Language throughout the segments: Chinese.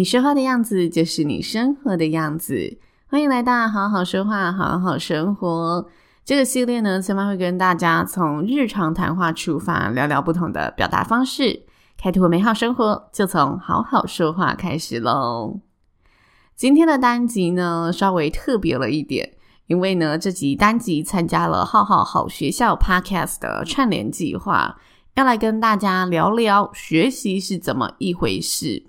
你说话的样子就是你生活的样子。欢迎来到好好说话，好好生活这个系列呢，千曼会跟大家从日常谈话出发，聊聊不同的表达方式，开拓美好生活，就从好好说话开始喽。今天的单集呢，稍微特别了一点，因为呢，这集单集参加了好好好学校 Podcast 的串联计划，要来跟大家聊聊学习是怎么一回事。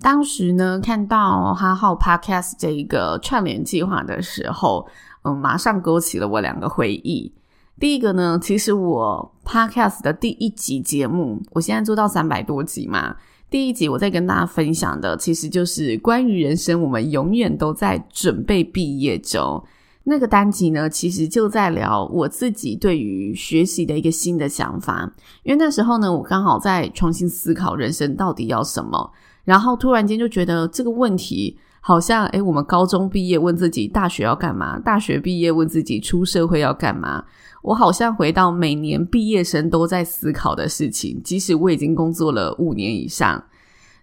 当时呢，看到哈好 Podcast 这一个串联计划的时候，嗯，马上勾起了我两个回忆。第一个呢，其实我 Podcast 的第一集节目，我现在做到三百多集嘛。第一集我在跟大家分享的，其实就是关于人生，我们永远都在准备毕业中。那个单集呢，其实就在聊我自己对于学习的一个新的想法。因为那时候呢，我刚好在重新思考人生到底要什么。然后突然间就觉得这个问题好像，诶，我们高中毕业问自己大学要干嘛，大学毕业问自己出社会要干嘛。我好像回到每年毕业生都在思考的事情，即使我已经工作了五年以上。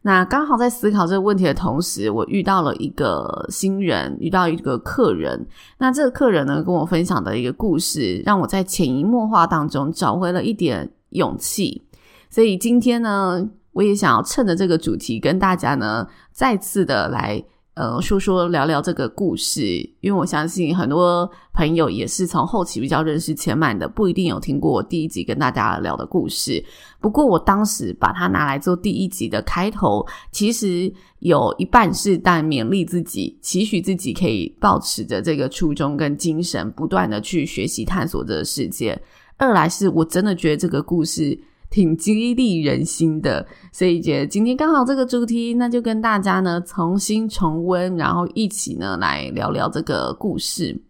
那刚好在思考这个问题的同时，我遇到了一个新人，遇到一个客人。那这个客人呢，跟我分享的一个故事，让我在潜移默化当中找回了一点勇气。所以今天呢，我也想要趁着这个主题跟大家呢再次的来呃说说聊聊这个故事，因为我相信很多朋友也是从后期比较认识前满的，不一定有听过我第一集跟大家聊的故事。不过我当时把它拿来做第一集的开头，其实有一半是但勉励自己，期许自己可以保持着这个初衷跟精神，不断的去学习探索这个世界。二来是我真的觉得这个故事。挺激励人心的，所以觉得今天刚好这个主题，那就跟大家呢重新重温，然后一起呢来聊聊这个故事。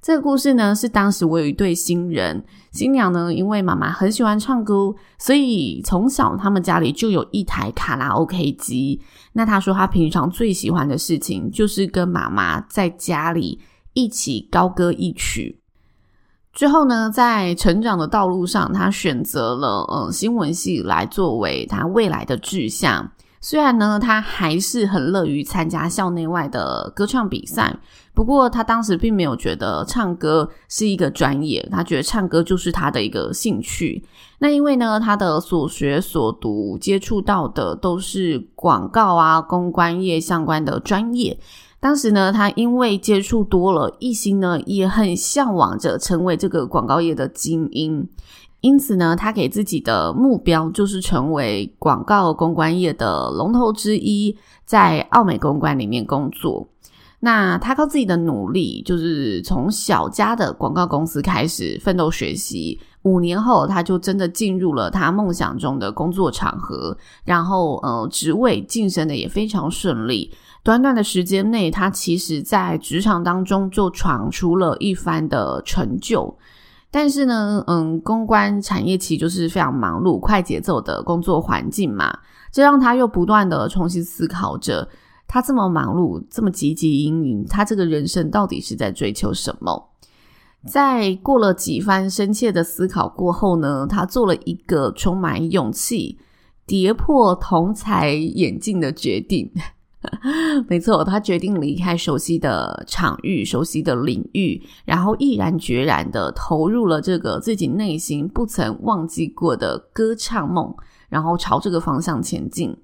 这个故事呢是当时我有一对新人，新娘呢因为妈妈很喜欢唱歌，所以从小他们家里就有一台卡拉 OK 机。那她说她平常最喜欢的事情就是跟妈妈在家里一起高歌一曲。之后呢，在成长的道路上，他选择了嗯新闻系来作为他未来的志向。虽然呢，他还是很乐于参加校内外的歌唱比赛，不过他当时并没有觉得唱歌是一个专业，他觉得唱歌就是他的一个兴趣。那因为呢，他的所学所读接触到的都是广告啊、公关业相关的专业。当时呢，他因为接触多了，一心呢也很向往着成为这个广告业的精英，因此呢，他给自己的目标就是成为广告公关业的龙头之一，在奥美公关里面工作。那他靠自己的努力，就是从小家的广告公司开始奋斗学习，五年后他就真的进入了他梦想中的工作场合，然后呃，职位晋升的也非常顺利。短短的时间内，他其实在职场当中就闯出了一番的成就。但是呢，嗯，公关产业其实就是非常忙碌、快节奏的工作环境嘛，这让他又不断的重新思考着：他这么忙碌、这么汲汲营营，他这个人生到底是在追求什么？在过了几番深切的思考过后呢，他做了一个充满勇气、跌破同侪眼镜的决定。没错，他决定离开熟悉的场域、熟悉的领域，然后毅然决然的投入了这个自己内心不曾忘记过的歌唱梦，然后朝这个方向前进。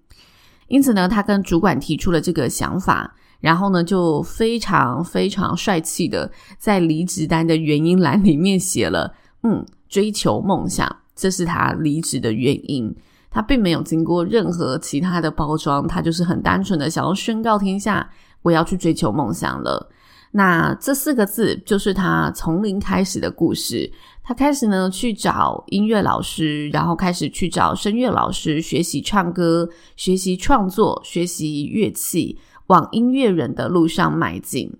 因此呢，他跟主管提出了这个想法，然后呢，就非常非常帅气的在离职单的原因栏里面写了：“嗯，追求梦想，这是他离职的原因。”他并没有经过任何其他的包装，他就是很单纯的想要宣告天下，我要去追求梦想了。那这四个字就是他从零开始的故事。他开始呢去找音乐老师，然后开始去找声乐老师学习唱歌、学习创作、学习乐器，往音乐人的路上迈进。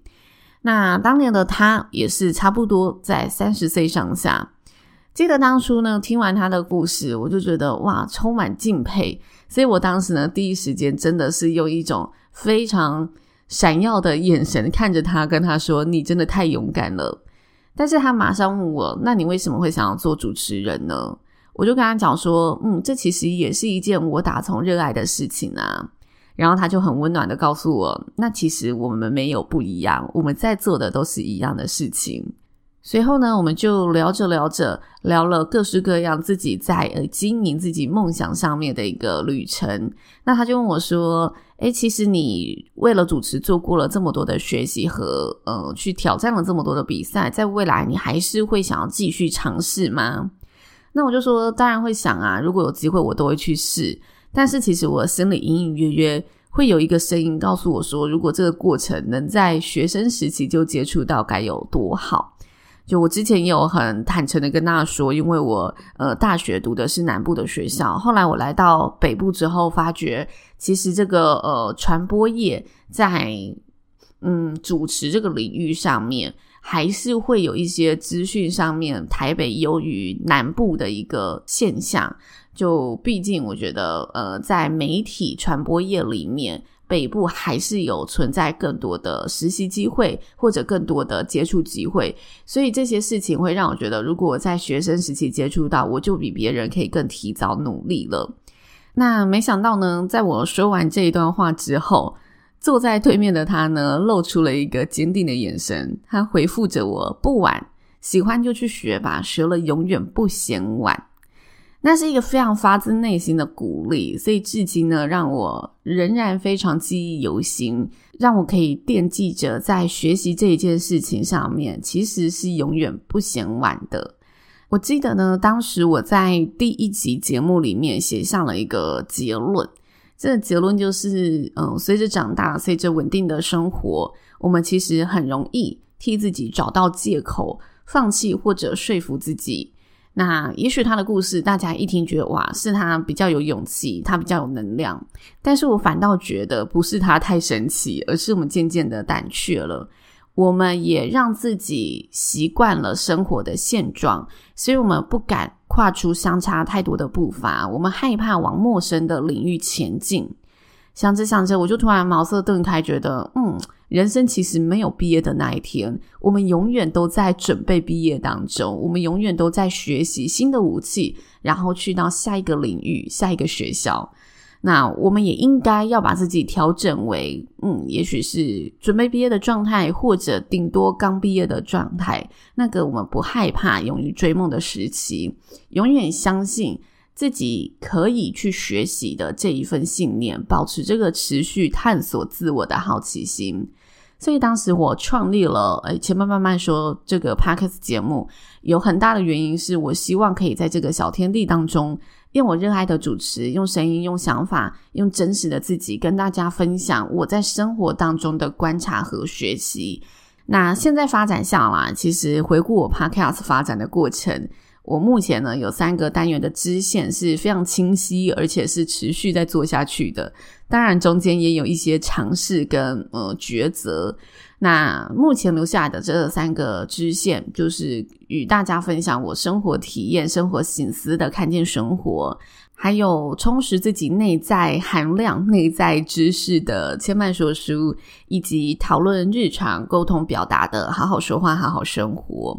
那当年的他也是差不多在三十岁上下。记得当初呢，听完他的故事，我就觉得哇，充满敬佩。所以我当时呢，第一时间真的是用一种非常闪耀的眼神看着他，跟他说：“你真的太勇敢了。”但是他马上问我：“那你为什么会想要做主持人呢？”我就跟他讲说：“嗯，这其实也是一件我打从热爱的事情啊。”然后他就很温暖的告诉我：“那其实我们没有不一样，我们在做的都是一样的事情。”随后呢，我们就聊着聊着，聊了各式各样自己在呃经营自己梦想上面的一个旅程。那他就问我说：“诶，其实你为了主持做过了这么多的学习和呃，去挑战了这么多的比赛，在未来你还是会想要继续尝试吗？”那我就说：“当然会想啊，如果有机会，我都会去试。但是其实我心里隐隐约约会有一个声音告诉我说，如果这个过程能在学生时期就接触到，该有多好。”就我之前也有很坦诚的跟大家说，因为我呃大学读的是南部的学校，后来我来到北部之后，发觉其实这个呃传播业在嗯主持这个领域上面，还是会有一些资讯上面台北优于南部的一个现象。就毕竟我觉得呃在媒体传播业里面。北部还是有存在更多的实习机会，或者更多的接触机会，所以这些事情会让我觉得，如果我在学生时期接触到，我就比别人可以更提早努力了。那没想到呢，在我说完这一段话之后，坐在对面的他呢，露出了一个坚定的眼神，他回复着我：“不晚，喜欢就去学吧，学了永远不嫌晚。”那是一个非常发自内心的鼓励，所以至今呢，让我仍然非常记忆犹新，让我可以惦记着在学习这一件事情上面，其实是永远不嫌晚的。我记得呢，当时我在第一集节目里面写上了一个结论，这个结论就是，嗯，随着长大，随着稳定的生活，我们其实很容易替自己找到借口，放弃或者说服自己。那也许他的故事，大家一听觉得哇，是他比较有勇气，他比较有能量。但是我反倒觉得不是他太神奇，而是我们渐渐的胆怯了。我们也让自己习惯了生活的现状，所以我们不敢跨出相差太多的步伐，我们害怕往陌生的领域前进。想着想着，我就突然茅塞顿开，觉得，嗯，人生其实没有毕业的那一天，我们永远都在准备毕业当中，我们永远都在学习新的武器，然后去到下一个领域、下一个学校。那我们也应该要把自己调整为，嗯，也许是准备毕业的状态，或者顶多刚毕业的状态。那个我们不害怕、勇于追梦的时期，永远相信。自己可以去学习的这一份信念，保持这个持续探索自我的好奇心。所以当时我创立了，诶，前面慢慢说这个 Podcast 节目，有很大的原因是我希望可以在这个小天地当中，用我热爱的主持，用声音，用想法，用真实的自己，跟大家分享我在生活当中的观察和学习。那现在发展下来，其实回顾我 Podcast 发展的过程。我目前呢，有三个单元的支线是非常清晰，而且是持续在做下去的。当然，中间也有一些尝试跟呃抉择。那目前留下来的这三个支线，就是与大家分享我生活体验、生活省思的看见生活，还有充实自己内在含量、内在知识的千嫚说书，以及讨论日常沟通表达的好好说话、好好生活。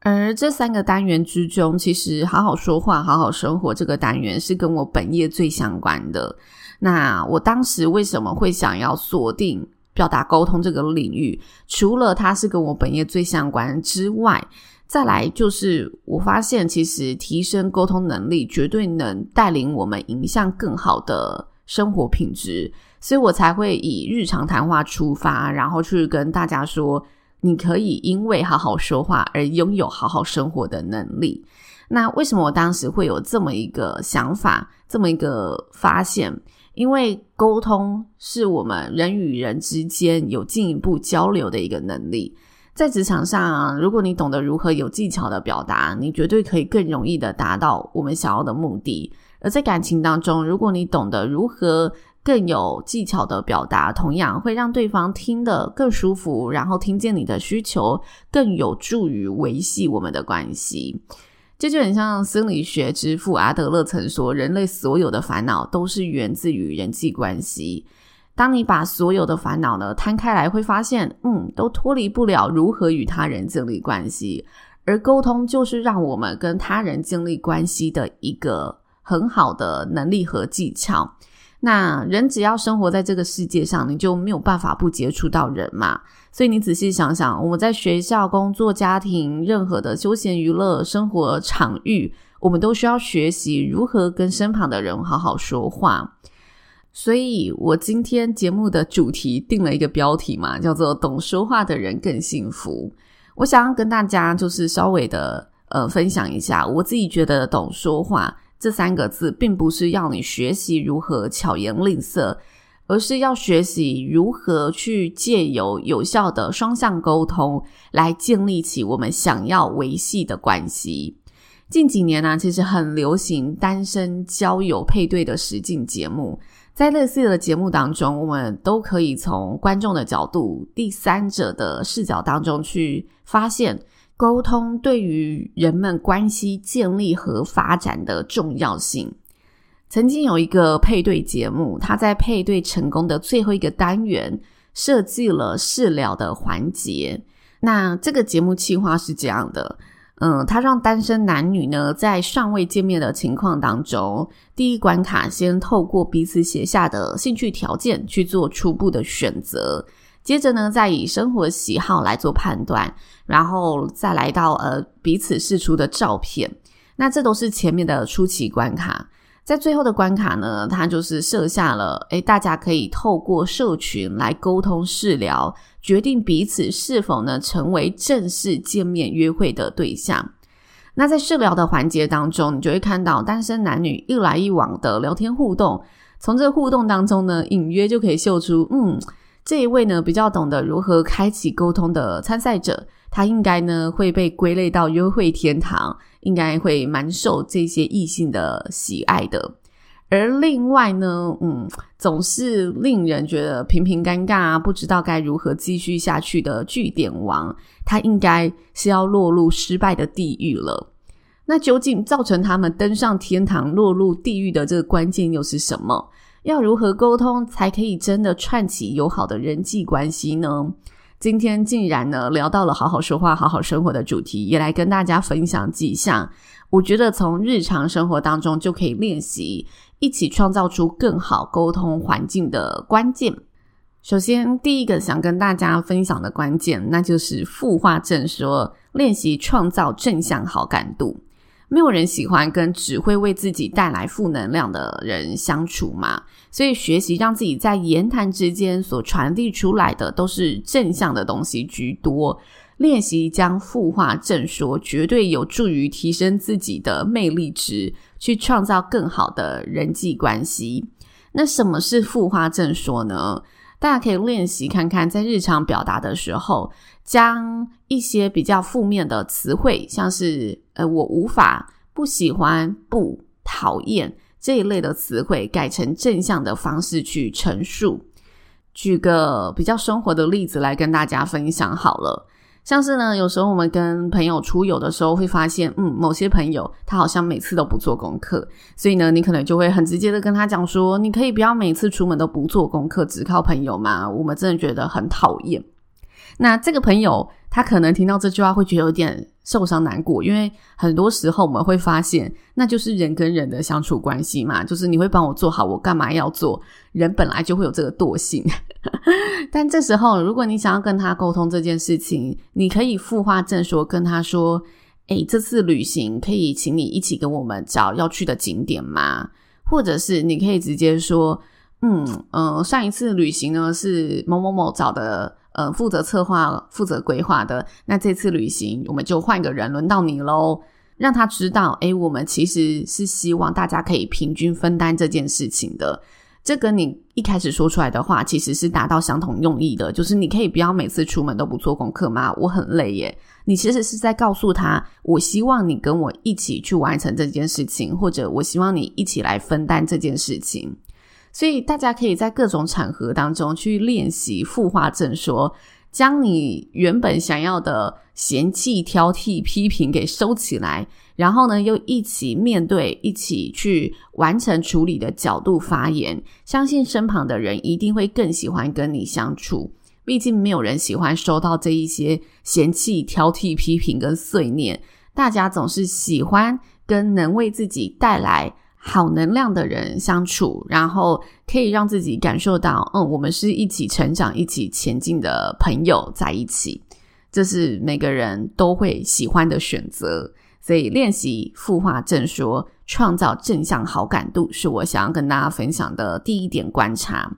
而这三个单元之中，其实好好说话、好好生活这个单元是跟我本业最相关的。那我当时为什么会想要锁定表达沟通这个领域？除了它是跟我本业最相关之外，再来就是我发现，其实提升沟通能力绝对能带领我们迎向更好的生活品质，所以我才会以日常谈话出发，然后去跟大家说。你可以因为好好说话而拥有好好生活的能力。那为什么我当时会有这么一个想法，这么一个发现？因为沟通是我们人与人之间有进一步交流的一个能力。在职场上，如果你懂得如何有技巧的表达，你绝对可以更容易的达到我们想要的目的。而在感情当中，如果你懂得如何更有技巧的表达，同样会让对方听得更舒服，然后听见你的需求，更有助于维系我们的关系。这就很像心理学之父阿德勒曾说：“人类所有的烦恼都是源自于人际关系。”当你把所有的烦恼呢摊开来，会发现，嗯，都脱离不了如何与他人建立关系，而沟通就是让我们跟他人建立关系的一个很好的能力和技巧。那人只要生活在这个世界上，你就没有办法不接触到人嘛。所以你仔细想想，我们在学校、工作、家庭，任何的休闲娱乐生活场域，我们都需要学习如何跟身旁的人好好说话。所以我今天节目的主题定了一个标题嘛，叫做“懂说话的人更幸福”。我想要跟大家就是稍微的呃分享一下，我自己觉得“懂说话”这三个字，并不是要你学习如何巧言令色，而是要学习如何去借由有效的双向沟通，来建立起我们想要维系的关系。近几年呢、其实很流行单身交友配对的实境节目。在类似的节目当中，我们都可以从观众的角度、第三者的视角当中去发现沟通对于人们关系建立和发展的重要性。曾经有一个配对节目，他在配对成功的最后一个单元设计了试聊的环节。那这个节目企划是这样的。嗯，他让单身男女呢，在尚未见面的情况当中，第一关卡先透过彼此写下的兴趣条件去做初步的选择，接着呢，再以生活喜好来做判断，然后再来到呃彼此释出的照片，那这都是前面的初期关卡。在最后的关卡呢，他就是设下了，诶，大家可以透过社群来沟通试聊，决定彼此是否呢成为正式见面约会的对象。那在试聊的环节当中，你就会看到单身男女一来一往的聊天互动，从这个互动当中呢，隐约就可以嗅出，嗯，这一位呢比较懂得如何开启沟通的参赛者。他应该呢会被归类到约会天堂，应该会蛮受这些异性的喜爱的。而另外呢，嗯，总是令人觉得频频尴尬啊，不知道该如何继续下去的据点王，他应该是要落入失败的地狱了。那究竟造成他们登上天堂、落入地狱的这个关键又是什么？要如何沟通才可以真的串起友好的人际关系呢？今天竟然呢聊到了好好说话、好好生活的主题，也来跟大家分享几项，我觉得从日常生活当中就可以练习，一起创造出更好沟通环境的关键。首先，第一个想跟大家分享的关键，那就是复话正说，练习创造正向好感度。没有人喜欢跟只会为自己带来负能量的人相处嘛，所以学习让自己在言谈之间所传递出来的都是正向的东西居多。练习将负话正说，绝对有助于提升自己的魅力值，去创造更好的人际关系。那什么是负话正说呢？大家可以练习看看，在日常表达的时候，将一些比较负面的词汇，像是呃我无法、不喜欢、不讨厌这一类的词汇，改成正向的方式去陈述。举个比较生活的例子来跟大家分享好了。像是呢，有时候我们跟朋友出游的时候，会发现，嗯，某些朋友他好像每次都不做功课，所以呢，你可能就会很直接的跟他讲说，你可以不要每次出门都不做功课，只靠朋友嘛？我们真的觉得很讨厌。那这个朋友他可能听到这句话会觉得有点受伤难过，因为很多时候我们会发现，那就是人跟人的相处关系嘛，就是你会帮我做好，我干嘛要做？人本来就会有这个惰性。但这时候，如果你想要跟他沟通这件事情，你可以附话正说，跟他说：“诶，这次旅行可以请你一起跟我们找要去的景点吗？”或者是你可以直接说：“嗯嗯、呃，上一次旅行呢是某某某找的，呃，负责策划、负责规划的。那这次旅行我们就换个人，轮到你喽。”让他知道，诶，我们其实是希望大家可以平均分担这件事情的。这跟你一开始说出来的话其实是达到相同用意的，就是你可以不要每次出门都不做功课吗？我很累耶。你其实是在告诉他，我希望你跟我一起去完成这件事情，或者我希望你一起来分担这件事情。所以大家可以在各种场合当中去练习复画正说。将你原本想要的嫌弃、挑剔、批评给收起来，然后呢，又一起面对、一起去完成处理的角度发言，相信身旁的人一定会更喜欢跟你相处。毕竟没有人喜欢收到这一些嫌弃、挑剔、批评跟碎念，大家总是喜欢跟能为自己带来好能量的人相处，然后可以让自己感受到，嗯，我们是一起成长、一起前进的朋友在一起，这是每个人都会喜欢的选择。所以，练习复话正说，创造正向好感度，是我想要跟大家分享的第一点观察。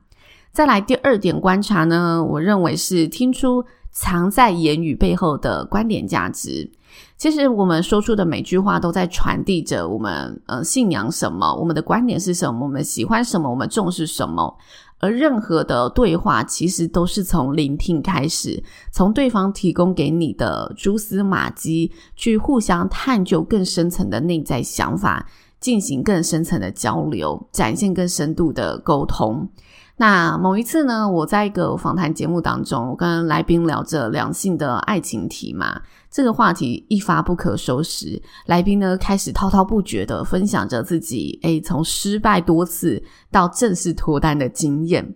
再来，第二点观察呢，我认为是听出藏在言语背后的观点价值。其实我们说出的每句话都在传递着我们呃信仰什么，我们的观点是什么，我们喜欢什么，我们重视什么。而任何的对话其实都是从聆听开始，从对方提供给你的蛛丝马迹，去互相探究更深层的内在想法，进行更深层的交流，展现更深度的沟通。那某一次呢，我在一个访谈节目当中，我跟来宾聊着两性的爱情题嘛，这个话题一发不可收拾，来宾呢开始滔滔不绝的分享着自己，诶，从失败多次到正式脱单的经验。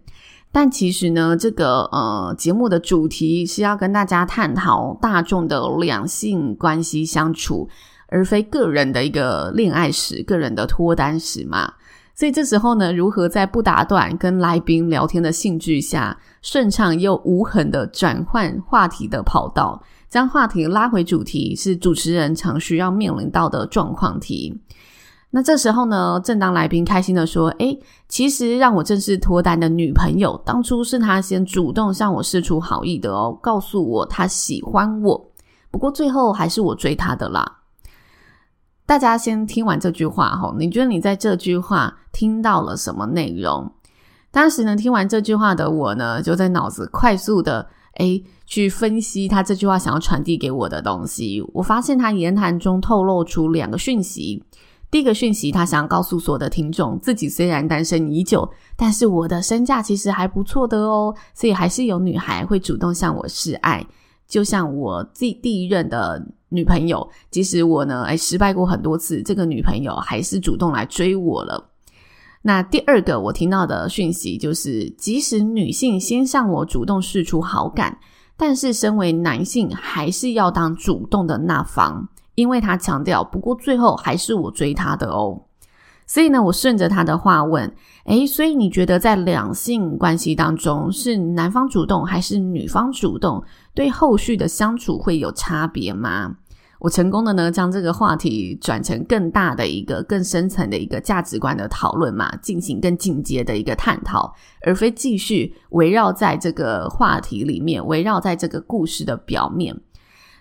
但其实呢，这个呃节目的主题是要跟大家探讨大众的两性关系相处，而非个人的一个恋爱史、个人的脱单史嘛。所以这时候呢，如何在不打断跟来宾聊天的兴致下，顺畅又无痕的转换话题的跑道，将话题拉回主题，是主持人常需要面临到的状况题。那这时候呢，正当来宾开心的说：“诶，其实让我正式脱单的女朋友，当初是她先主动向我示出好意的哦，告诉我她喜欢我，不过最后还是我追她的啦。”大家先听完这句话哈，你觉得你在这句话听到了什么内容？当时呢，听完这句话的我呢，就在脑子快速的诶去分析他这句话想要传递给我的东西。我发现他言谈中透露出两个讯息。第一个讯息，他想要告诉所有的听众，自己虽然单身已久，但是我的身价其实还不错的哦，所以还是有女孩会主动向我示爱。就像我自第一任的女朋友，即使我呢，哎，失败过很多次，这个女朋友还是主动来追我了。那第二个我听到的讯息就是，即使女性先向我主动示出好感，但是身为男性还是要当主动的那方，因为他强调，不过最后还是我追他的哦。所以呢，我顺着他的话问，诶，所以你觉得在两性关系当中，是男方主动还是女方主动？对后续的相处会有差别吗？我成功的呢，将这个话题转成更大的一个、更深层的一个价值观的讨论嘛，进行更进阶的一个探讨，而非继续围绕在这个话题里面，围绕在这个故事的表面。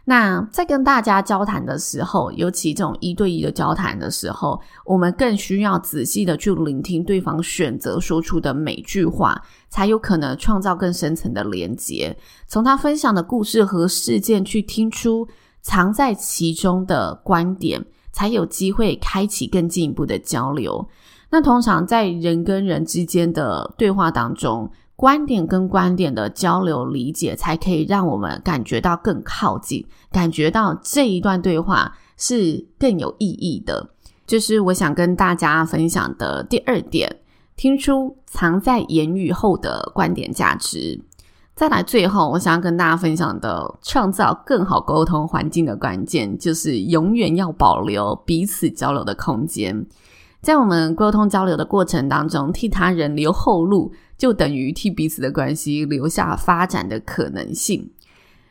那在跟大家交谈的时候，尤其这种一对一的交谈的时候，我们更需要仔细的去聆听对方选择说出的每句话，才有可能创造更深层的连接。从他分享的故事和事件去听出藏在其中的观点，才有机会开启更进一步的交流。那通常在人跟人之间的对话当中，观点跟观点的交流理解，才可以让我们感觉到更靠近，感觉到这一段对话是更有意义的。就是我想跟大家分享的第二点，听出藏在言语后的观点价值。再来，最后我想要跟大家分享的，创造更好沟通环境的关键，就是永远要保留彼此交流的空间。在我们沟通交流的过程当中，替他人留后路，就等于替彼此的关系留下发展的可能性。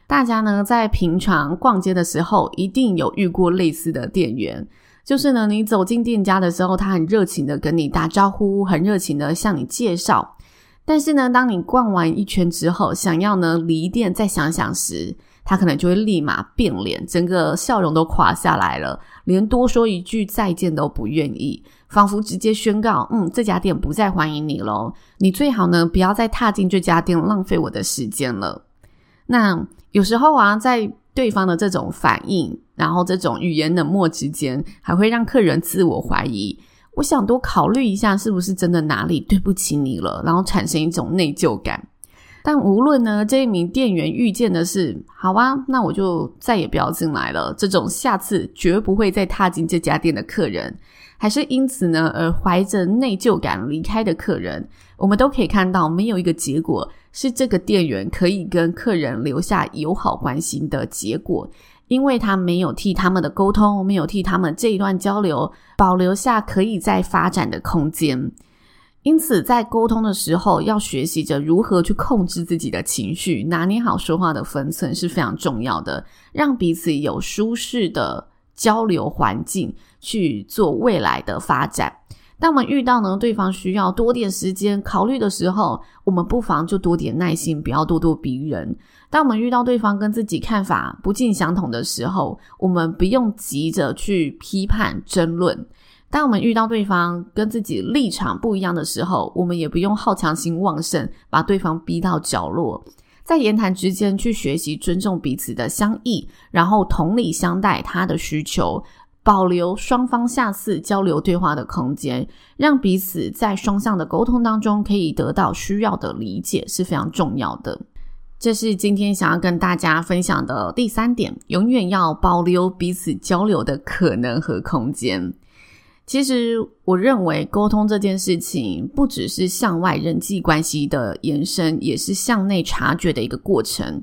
大家呢，在平常逛街的时候，一定有遇过类似的店员，就是呢，你走进店家的时候，他很热情的跟你打招呼，很热情的向你介绍。但是呢，当你逛完一圈之后，想要呢离店再想想时，他可能就会立马变脸，整个笑容都垮下来了，连多说一句再见都不愿意，仿佛直接宣告：“嗯，这家店不再欢迎你喽，你最好呢不要再踏进这家店，浪费我的时间了。”那有时候啊，在对方的这种反应，然后这种语言冷漠之间，还会让客人自我怀疑。我想多考虑一下，是不是真的哪里对不起你了，然后产生一种内疚感。但无论呢，这一名店员遇见的是好啊，那我就再也不要进来了。这种下次绝不会再踏进这家店的客人，还是因此呢而怀着内疚感离开的客人，我们都可以看到，没有一个结果是这个店员可以跟客人留下友好关系的结果。因为他没有替他们的沟通，没有替他们这一段交流保留下可以再发展的空间，因此在沟通的时候，要学习着如何去控制自己的情绪，拿捏好说话的分寸是非常重要的，让彼此有舒适的交流环境去做未来的发展。当我们遇到呢，对方需要多点时间考虑的时候，我们不妨就多点耐心，不要咄咄逼人。当我们遇到对方跟自己看法不尽相同的时候，我们不用急着去批判争论。当我们遇到对方跟自己立场不一样的时候，我们也不用好强心旺盛，把对方逼到角落。在言谈之间去学习尊重彼此的相异，然后同理相待他的需求。保留双方下次交流对话的空间，让彼此在双向的沟通当中可以得到需要的理解是非常重要的。这是今天想要跟大家分享的第三点，永远要保留彼此交流的可能和空间。其实，我认为沟通这件事情不只是向外人际关系的延伸，也是向内察觉的一个过程。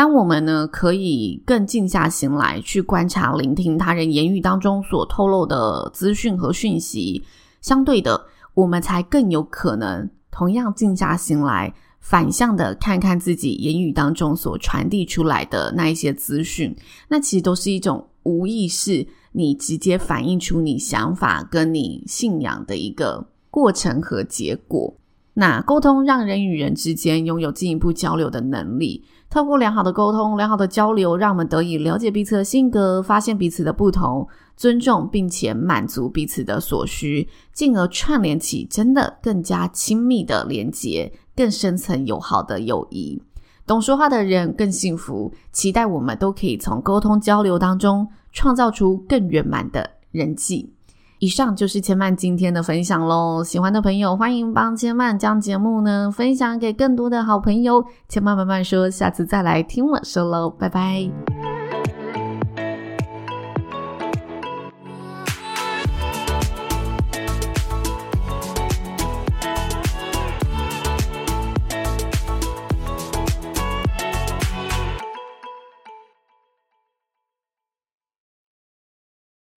当我们呢，可以更静下心来去观察、聆听他人言语当中所透露的资讯和讯息，相对的，我们才更有可能同样静下心来，反向的看看自己言语当中所传递出来的那一些资讯，那其实都是一种无意识，你直接反映出你想法跟你信仰的一个过程和结果。那沟通让人与人之间拥有进一步交流的能力。透过良好的沟通、良好的交流，让我们得以了解彼此的性格，发现彼此的不同，尊重并且满足彼此的所需，进而串联起真的更加亲密的连结，更深层友好的友谊。懂说话的人更幸福。期待我们都可以从沟通交流当中创造出更圆满的人际。以上就是千曼今天的分享喽，喜欢的朋友欢迎帮千曼将节目呢分享给更多的好朋友。千曼慢慢说，下次再来听我说喽，拜拜。